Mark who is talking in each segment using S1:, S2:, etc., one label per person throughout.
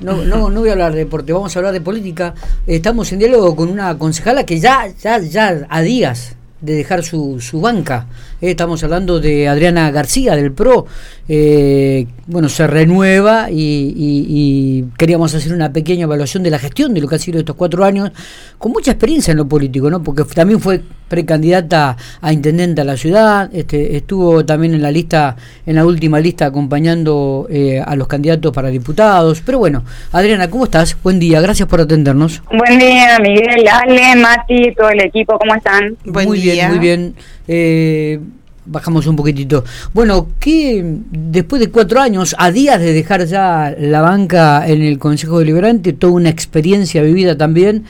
S1: No, no, no voy a hablar de deporte, vamos a hablar de política. Estamos en diálogo con una concejala que ya, ya, ya a días de dejar su, su banca. Eh, estamos hablando de Adriana García del PRO. Eh, bueno, se renueva y, queríamos hacer una pequeña evaluación de la gestión de lo que ha sido estos cuatro años, con mucha experiencia en lo político, ¿no? Porque también fue precandidata a intendente a la ciudad, este, estuvo también en la lista, en la última lista acompañando eh, a los candidatos para diputados. Pero bueno, Adriana, ¿cómo estás? Buen día, gracias por atendernos.
S2: Buen día, Miguel, Ale, Mati, todo el equipo, ¿cómo están?
S1: Buen muy bien, muy bien. Eh, bajamos un poquitito. Bueno, que después de cuatro años, a días de dejar ya la banca en el Consejo Deliberante, toda una experiencia vivida también,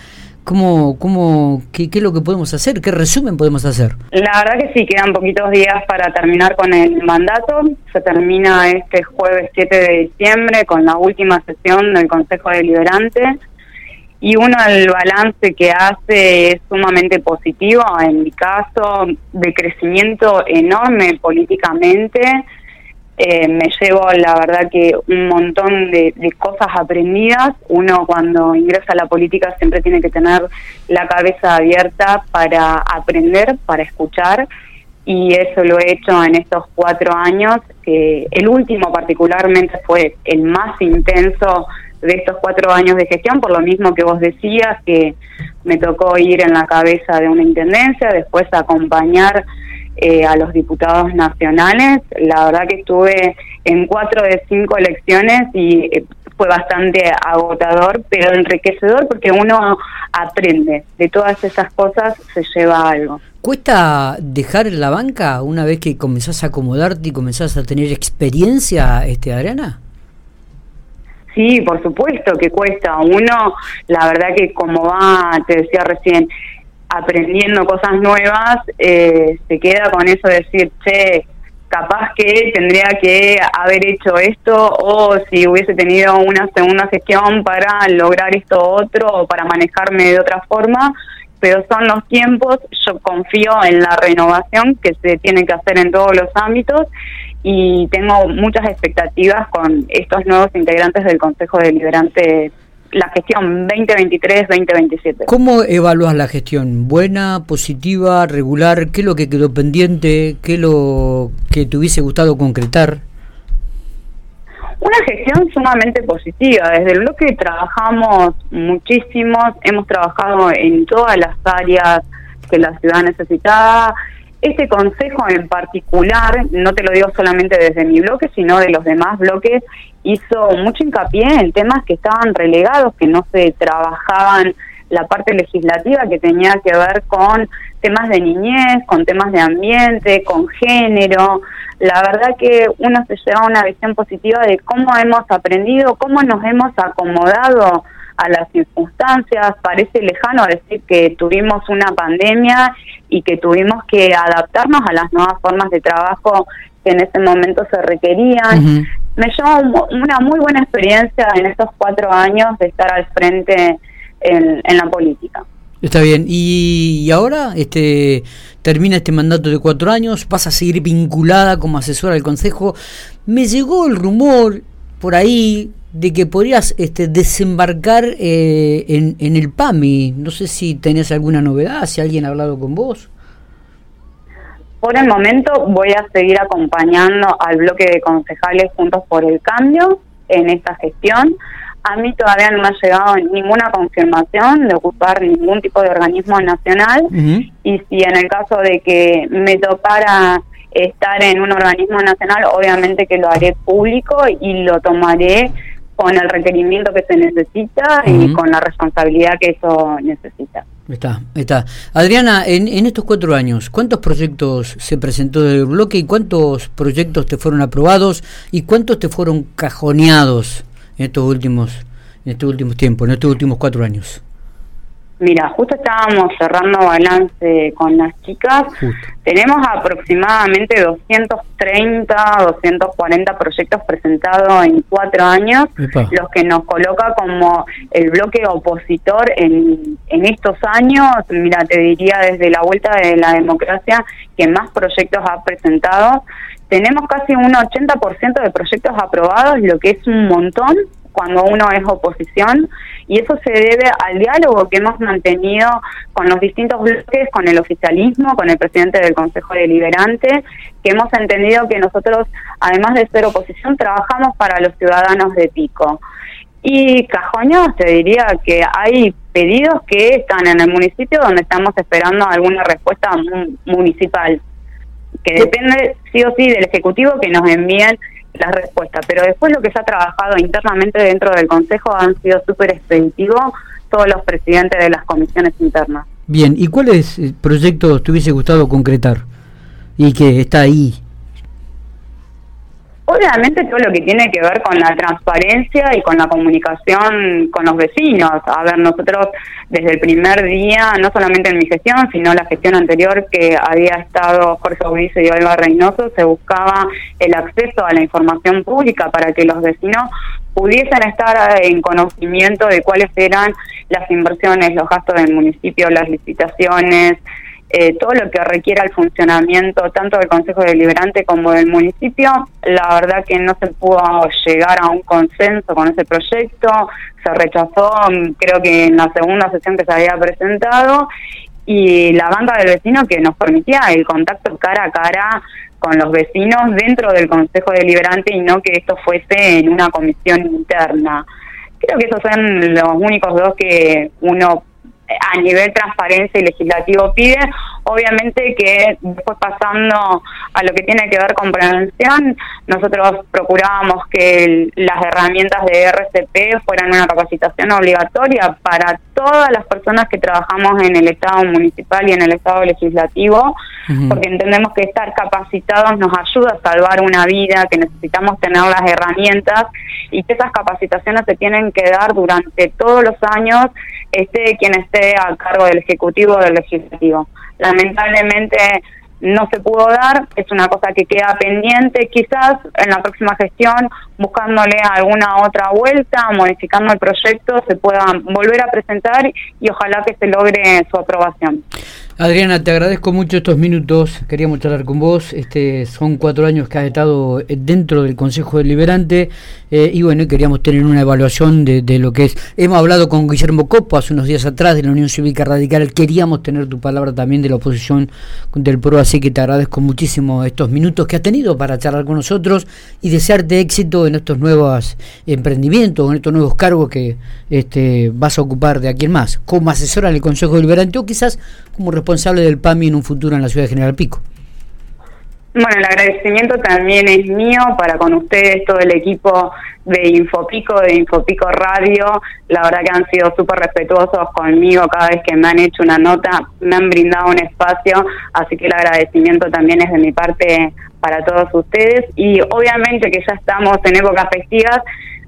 S1: ¿cómo, cómo, qué, qué, es lo que podemos hacer? ¿Qué resumen podemos hacer?
S2: La verdad que sí, quedan poquitos días para terminar con el mandato. Se termina este jueves 7 de diciembre con la última sesión del Consejo Deliberante y uno el balance que hace es sumamente positivo, en mi caso, de crecimiento enorme políticamente. Eh, me llevo, la verdad, que un montón de, cosas aprendidas. Uno cuando ingresa a la política siempre tiene que tener la cabeza abierta para aprender, para escuchar. Y eso lo he hecho en estos cuatro años, que el último particularmente fue el más intenso de estos cuatro años de gestión, por lo mismo que vos decías, que me tocó ir en la cabeza de una intendencia, después acompañar eh, a los diputados nacionales. La verdad que estuve en cuatro de cinco elecciones y eh, fue bastante agotador, pero enriquecedor porque uno aprende. De todas esas cosas se lleva algo.
S1: ¿Cuesta dejar la banca una vez que comenzás a acomodarte y comenzás a tener experiencia, este Adriana?
S2: Sí, por supuesto que cuesta. Uno, la verdad que como va, te decía recién, aprendiendo cosas nuevas, eh, se queda con eso de decir, che, capaz que tendría que haber hecho esto o si hubiese tenido una segunda gestión para lograr esto otro o para manejarme de otra forma, pero son los tiempos, yo confío en la renovación que se tiene que hacer en todos los ámbitos y tengo muchas expectativas con estos nuevos integrantes del Consejo Deliberante la gestión 2023-2027.
S1: ¿Cómo evalúas la gestión? ¿Buena, positiva, regular? ¿Qué es lo que quedó pendiente? ¿Qué es lo que te hubiese gustado concretar?
S2: Una gestión sumamente positiva. Desde el bloque trabajamos muchísimo, hemos trabajado en todas las áreas que la ciudad necesitaba, este consejo en particular, no te lo digo solamente desde mi bloque, sino de los demás bloques, hizo mucho hincapié en temas que estaban relegados, que no se trabajaban la parte legislativa que tenía que ver con temas de niñez, con temas de ambiente, con género. La verdad que uno se lleva una visión positiva de cómo hemos aprendido, cómo nos hemos acomodado a las circunstancias. Parece lejano decir que tuvimos una pandemia y que tuvimos que adaptarnos a las nuevas formas de trabajo que en ese momento se requerían. Me llevó una muy buena experiencia en estos cuatro años de estar al frente en, en la política.
S1: Está bien. Y, ahora este termina este mandato de cuatro años, vas a seguir vinculada como asesora del Consejo. Me llegó el rumor por ahí de que podrías este, desembarcar eh, en, en, el PAMI. No sé si tenés alguna novedad, si alguien ha hablado con vos.
S2: Por el momento voy a seguir acompañando al bloque de concejales Juntos por el Cambio en esta gestión. A mí todavía no me ha llegado ninguna confirmación de ocupar ningún tipo de organismo nacional y si en el caso de que me tocara estar en un organismo nacional, obviamente que lo haré público y lo tomaré con el requerimiento que se necesita y con la responsabilidad que eso necesita.
S1: Está, está. Adriana, en, en estos cuatro años, ¿cuántos proyectos se presentó del bloque y cuántos proyectos te fueron aprobados y cuántos te fueron cajoneados en estos últimos, en estos últimos tiempos, en estos últimos cuatro años?
S2: Mira, justo estábamos cerrando balance con las chicas. Tenemos aproximadamente 230, 240 proyectos presentados en cuatro años, los que nos coloca como el bloque opositor en, en estos años. Mira, te diría desde la vuelta de la democracia que más proyectos ha presentado. Tenemos casi un 80% de proyectos aprobados, lo que es un montón cuando uno es oposición y eso se debe al diálogo que hemos mantenido con los distintos bloques, con el oficialismo, con el presidente del Consejo Deliberante, que hemos entendido que nosotros, además de ser oposición, trabajamos para los ciudadanos de Pico. Y Cajoño, te diría que hay pedidos que están en el municipio donde estamos esperando alguna respuesta municipal, que depende sí o sí del Ejecutivo que nos envíen las respuestas. Pero después lo que se ha trabajado internamente dentro del Consejo han sido súper expeditivos todos los presidentes de las comisiones internas.
S1: Bien, ¿y cuáles eh, proyectos te hubiese gustado concretar y que está ahí
S2: Obviamente todo lo que tiene que ver con la transparencia y con la comunicación con los vecinos. A ver, nosotros desde el primer día, no solamente en mi gestión, sino la gestión anterior que había estado Jorge Ulises y Olga Reynoso, se buscaba el acceso a la información pública para que los vecinos pudiesen estar en conocimiento de cuáles eran las inversiones, los gastos del municipio, las licitaciones, eh, todo lo que requiera el funcionamiento tanto del Consejo Deliberante como del municipio. La verdad que no se pudo llegar a un consenso con ese proyecto, se rechazó mm, creo que en la segunda sesión que se había presentado y la banca del vecino que nos permitía el contacto cara a cara con los vecinos dentro del Consejo Deliberante y no que esto fuese en una comisión interna. Creo que esos son los únicos dos que uno a nivel transparencia y legislativo pide. Obviamente que después pasando a lo que tiene que ver con prevención, nosotros procurábamos que las herramientas de RCP fueran una capacitación obligatoria para todas las personas que trabajamos en el Estado municipal y en el Estado legislativo, porque entendemos que estar capacitados nos ayuda a salvar una vida, que necesitamos tener las herramientas y que esas capacitaciones se tienen que dar durante todos los años, esté quien esté a cargo del Ejecutivo o del Legislativo. Lamentablemente no se pudo dar, es una cosa que queda pendiente, quizás en la próxima gestión, buscándole alguna otra vuelta, modificando el proyecto, se pueda volver a presentar y ojalá que se logre su aprobación.
S1: Adriana, te agradezco mucho estos minutos, queríamos charlar con vos, este son cuatro años que has estado eh, dentro del Consejo Deliberante eh, y bueno, queríamos tener una evaluación de, lo que es, hemos hablado con Guillermo Copo hace unos días atrás de la Unión Cívica Radical, queríamos tener tu palabra también de la oposición del PRO, así que te agradezco muchísimo estos minutos que has tenido para charlar con nosotros y desearte éxito en estos nuevos emprendimientos, en estos nuevos cargos que este, vas a ocupar de aquí en más, como asesora del Consejo Deliberante o quizás como responsable del PAMI en un futuro en la ciudad de General Pico.
S2: Bueno, el agradecimiento también es mío para con ustedes, todo el equipo de Infopico, de Infopico Radio. La verdad que han sido súper respetuosos conmigo cada vez que me han hecho una nota, me han brindado un espacio, así que el agradecimiento también es de mi parte para todos ustedes. Y obviamente que ya estamos en épocas festivas,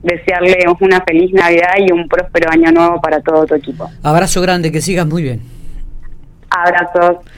S2: desearles una feliz Navidad y un próspero año nuevo para todo tu equipo.
S1: Abrazo grande, que sigas muy bien.
S2: Abrazos.